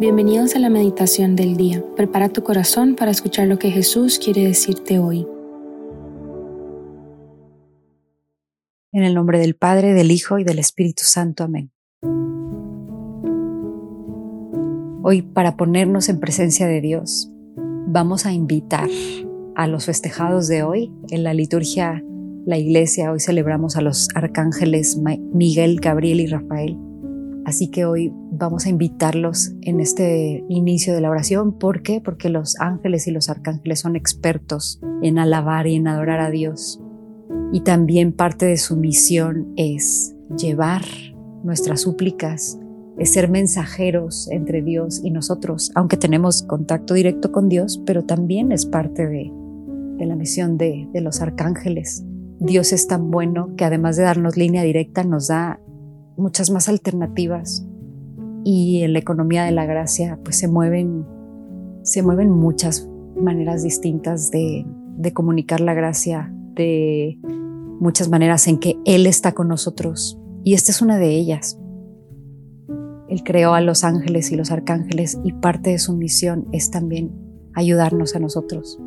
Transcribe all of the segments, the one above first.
Bienvenidos a la meditación del día. Prepara tu corazón para escuchar lo que Jesús quiere decirte hoy. En el nombre del Padre, del Hijo y del Espíritu Santo. Amén. Hoy, para ponernos en presencia de Dios, vamos a invitar a los festejados de hoy. En la liturgia, la iglesia, hoy celebramos a los arcángeles Miguel, Gabriel y Rafael Así que hoy vamos a invitarlos en este inicio de la oración. ¿Por qué? Porque los ángeles y los arcángeles son expertos en alabar y en adorar a Dios. Y también parte de su misión es llevar nuestras súplicas, es ser mensajeros entre Dios y nosotros, aunque tenemos contacto directo con Dios, pero también es parte de, la misión de, de los arcángeles. Dios es tan bueno que además de darnos línea directa, nos da muchas más alternativas y en la economía de la gracia pues se mueven, se mueven muchas maneras distintas de, de comunicar la gracia, de muchas maneras en que Él está con nosotros y esta es una de ellas. Él creó a los ángeles y los arcángeles y parte de su misión es también ayudarnos a nosotros.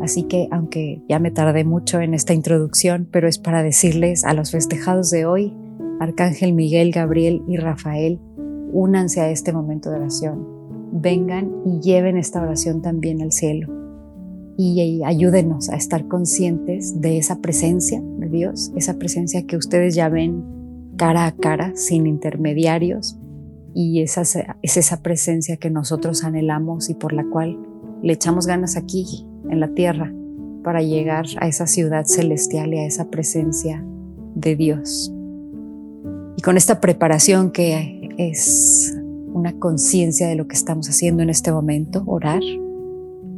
Así que, aunque ya me tardé mucho en esta introducción, pero es para decirles a los festejados de hoy Arcángel Miguel, Gabriel y Rafael, únanse a este momento de oración. Vengan y lleven esta oración también al cielo. Y ayúdenos a estar conscientes de esa presencia de Dios, esa presencia que ustedes ya ven cara a cara, sin intermediarios. Y esa, es esa presencia que nosotros anhelamos y por la cual le echamos ganas aquí, en la tierra, para llegar a esa ciudad celestial y a esa presencia de Dios. Y con esta preparación que es una conciencia de lo que estamos haciendo en este momento, orar,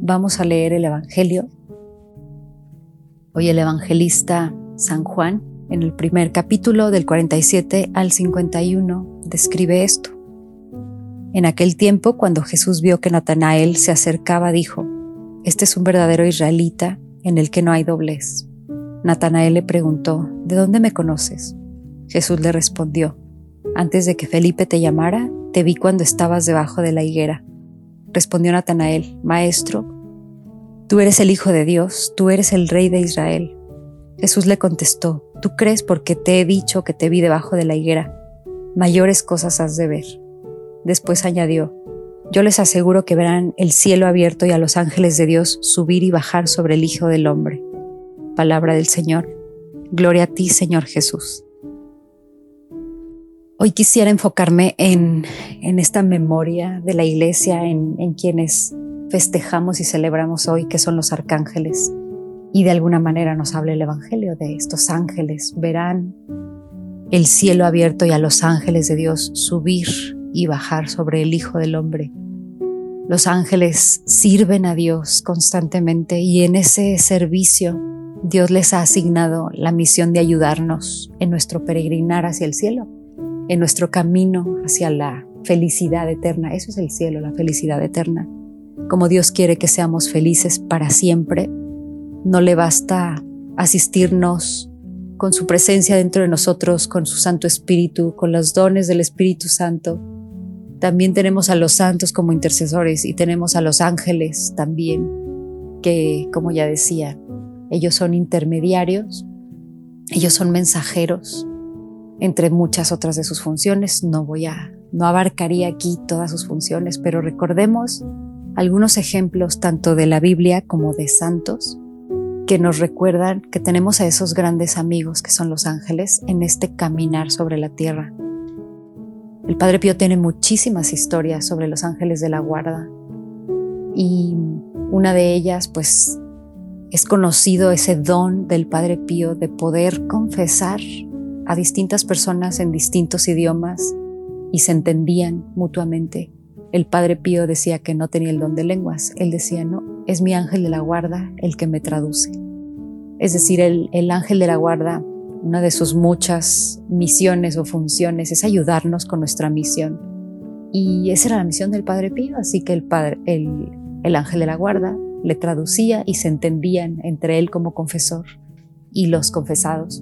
vamos a leer el Evangelio. Hoy el evangelista San Juan, en el primer capítulo del 47 al 51, describe esto. En aquel tiempo, cuando Jesús vio que Natanael se acercaba, dijo, Este es un verdadero israelita en el que no hay doblez. Natanael le preguntó, ¿De dónde me conoces? Jesús le respondió, Antes de que Felipe te llamara, te vi cuando estabas debajo de la higuera. Respondió Natanael, Maestro, tú eres el Hijo de Dios, tú eres el Rey de Israel. Jesús le contestó, Tú crees porque te he dicho que te vi debajo de la higuera. Mayores cosas has de ver. Después añadió, Yo les aseguro que verán el cielo abierto y a los ángeles de Dios subir y bajar sobre el Hijo del Hombre. Palabra del Señor. Gloria a ti, Señor Jesús. Hoy quisiera enfocarme en, esta memoria de la iglesia, en, en quienes festejamos y celebramos hoy, que son los arcángeles. Y de alguna manera nos habla el Evangelio de estos ángeles. Verán el cielo abierto y a los ángeles de Dios subir y bajar sobre el Hijo del Hombre. Los ángeles sirven a Dios constantemente y en ese servicio Dios les ha asignado la misión de ayudarnos en nuestro peregrinar hacia el cielo en nuestro camino hacia la felicidad eterna. Eso es el cielo, la felicidad eterna. Como Dios quiere que seamos felices para siempre, no le basta asistirnos con su presencia dentro de nosotros, con su Santo Espíritu, con los dones del Espíritu Santo. También tenemos a los santos como intercesores y tenemos a los ángeles también, que, como ya decía, ellos son intermediarios, ellos son mensajeros, entre muchas otras de sus funciones. No voy a, no abarcaría aquí todas sus funciones, pero recordemos algunos ejemplos tanto de la Biblia como de santos que nos recuerdan que tenemos a esos grandes amigos que son los ángeles en este caminar sobre la tierra. El Padre Pío tiene muchísimas historias sobre los ángeles de la guarda y una de ellas pues es conocido ese don del Padre Pío de poder confesar a distintas personas en distintos idiomas y se entendían mutuamente. El padre Pío decía que no tenía el don de lenguas. Él decía, no, es mi ángel de la guarda el que me traduce. Es decir, el, el ángel de la guarda, una de sus muchas misiones o funciones es ayudarnos con nuestra misión. Y esa era la misión del padre Pío, así que el, padre, el ángel de la guarda le traducía y se entendían entre él como confesor y los confesados.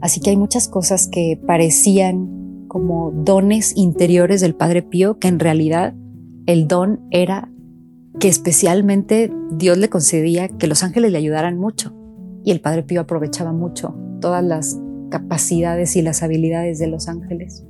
Así que hay muchas cosas que parecían como dones interiores del Padre Pío, que en realidad el don era que especialmente Dios le concedía que los ángeles le ayudaran mucho. Y el Padre Pío aprovechaba mucho todas las capacidades y las habilidades de los ángeles.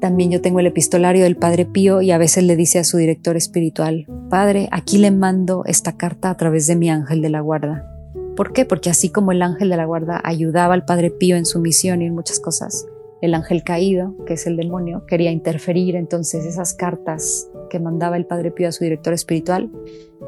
También yo tengo el epistolario del Padre Pío y a veces le dice a su director espiritual, Padre, aquí le mando esta carta a través de mi ángel de la guarda. ¿Por qué? Porque así como el ángel de la guarda ayudaba al Padre Pío en su misión y en muchas cosas, el ángel caído, que es el demonio, quería interferir, entonces esas cartas que mandaba el Padre Pío a su director espiritual,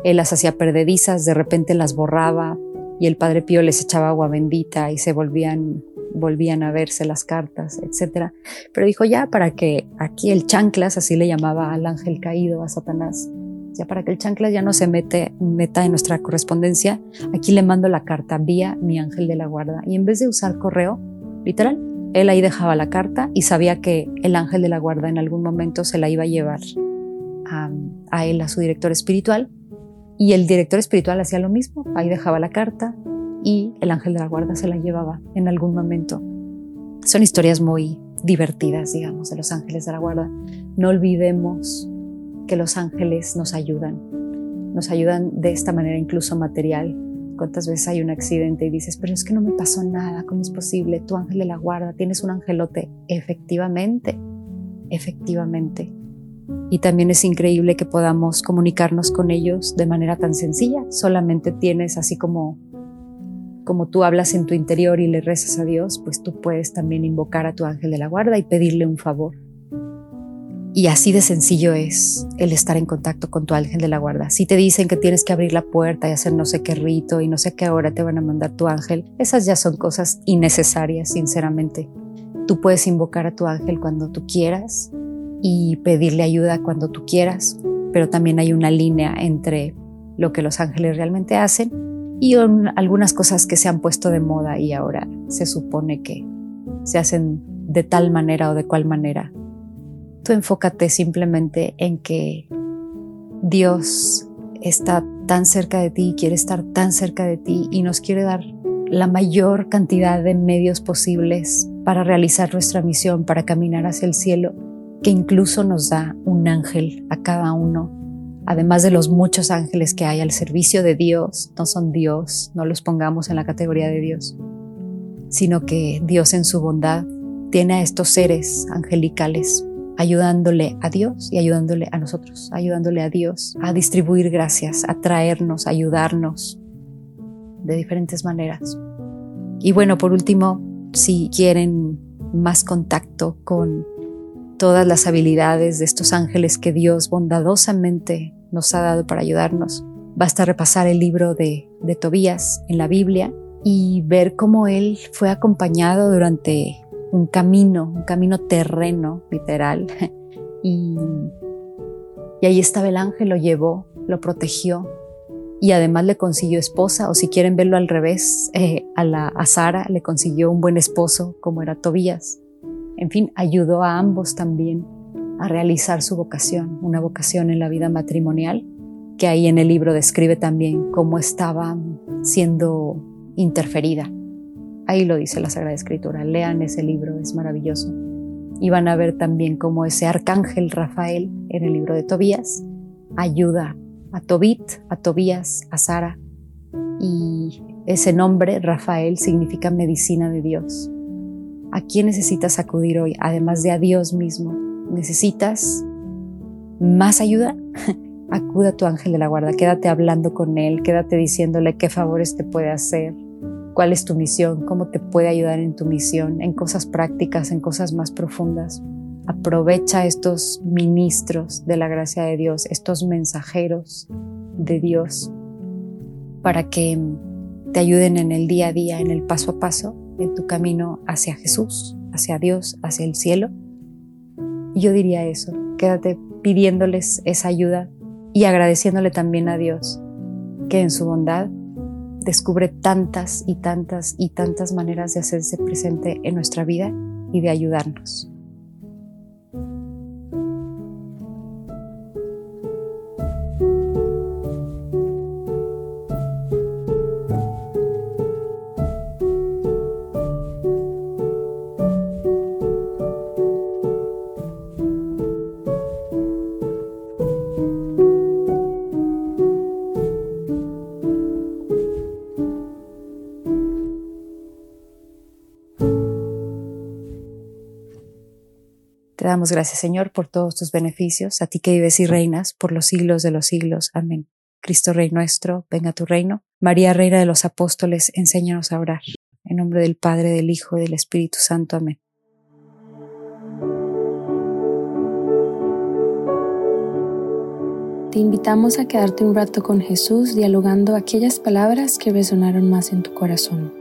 él las hacía perdedizas, de repente las borraba y el Padre Pío les echaba agua bendita y se volvían volvían a verse las cartas, etc. Pero dijo ya para que aquí el chanclas, así le llamaba al ángel caído, a Satanás, ya para que el chanclas ya no se mete, meta en nuestra correspondencia, aquí le mando la carta vía mi ángel de la guarda. Y en vez de usar correo, literal, él ahí dejaba la carta y sabía que el ángel de la guarda en algún momento se la iba a llevar a, él, a su director espiritual. Y el director espiritual hacía lo mismo, ahí dejaba la carta y el ángel de la guarda se la llevaba en algún momento. Son historias muy divertidas, digamos, de los ángeles de la guarda. No olvidemos que los ángeles nos ayudan, nos ayudan de esta manera incluso material, ¿Cuántas veces hay un accidente y dices, pero es que no me pasó nada, ¿cómo es posible? Tu ángel de la guarda, tienes un angelote. Efectivamente, efectivamente. Y también es increíble que podamos comunicarnos con ellos de manera tan sencilla. Solamente tienes así como como tú hablas en tu interior y le rezas a Dios, pues tú puedes también invocar a tu ángel de la guarda y pedirle un favor. Y así de sencillo es el estar en contacto con tu ángel de la guarda. Si te dicen que tienes que abrir la puerta y hacer no sé qué rito y no sé qué hora te van a mandar tu ángel, esas ya son cosas innecesarias, sinceramente. Tú puedes invocar a tu ángel cuando tú quieras y pedirle ayuda cuando tú quieras, pero también hay una línea entre lo que los ángeles realmente hacen y algunas cosas que se han puesto de moda y ahora se supone que se hacen de tal manera o de cual manera enfócate simplemente en que Dios está tan cerca de ti, quiere estar tan cerca de ti y nos quiere dar la mayor cantidad de medios posibles para realizar nuestra misión, para caminar hacia el cielo, que incluso nos da un ángel a cada uno, además de los muchos ángeles que hay al servicio de Dios, no son Dios, no los pongamos en la categoría de Dios, sino que Dios en su bondad tiene a estos seres angelicales ayudándole a Dios y ayudándole a nosotros, ayudándole a Dios a distribuir gracias, a traernos, a ayudarnos de diferentes maneras. Y bueno, por último, si quieren más contacto con todas las habilidades de estos ángeles que Dios bondadosamente nos ha dado para ayudarnos, basta repasar el libro de, de Tobías en la Biblia y ver cómo él fue acompañado durante un camino, un camino terreno, literal. Y, y ahí estaba el ángel, lo llevó, lo protegió y además le consiguió esposa, o si quieren verlo al revés, eh, a, la, a Sara le consiguió un buen esposo como era Tobías. En fin, ayudó a ambos también a realizar su vocación, una vocación en la vida matrimonial, que ahí en el libro describe también cómo estaba siendo interferida Ahí lo dice la Sagrada Escritura. Lean ese libro, es maravilloso. Y van a ver también cómo ese arcángel Rafael en el libro de Tobías ayuda a Tobit, a Tobías, a Sara. Y ese nombre, Rafael, significa medicina de Dios. ¿A quién necesitas acudir hoy? Además de a Dios mismo. ¿Necesitas más ayuda? Acuda a tu ángel de la guarda, quédate hablando con él, quédate diciéndole qué favores te puede hacer, cuál es tu misión, cómo te puede ayudar en tu misión, en cosas prácticas, en cosas más profundas. Aprovecha estos ministros de la gracia de Dios, estos mensajeros de Dios, para que te ayuden en el día a día, en el paso a paso, en tu camino hacia Jesús, hacia Dios, hacia el cielo. Y yo diría eso, quédate pidiéndoles esa ayuda y agradeciéndole también a Dios que en su bondad descubre tantas y tantas y tantas maneras de hacerse presente en nuestra vida y de ayudarnos. Te damos gracias, Señor, por todos tus beneficios, a ti que vives y reinas por los siglos de los siglos. Amén. Cristo Rey nuestro, venga a tu reino. María, Reina de los Apóstoles, enséñanos a orar. En nombre del Padre, del Hijo y del Espíritu Santo. Amén. Te invitamos a quedarte un rato con Jesús dialogando aquellas palabras que resonaron más en tu corazón.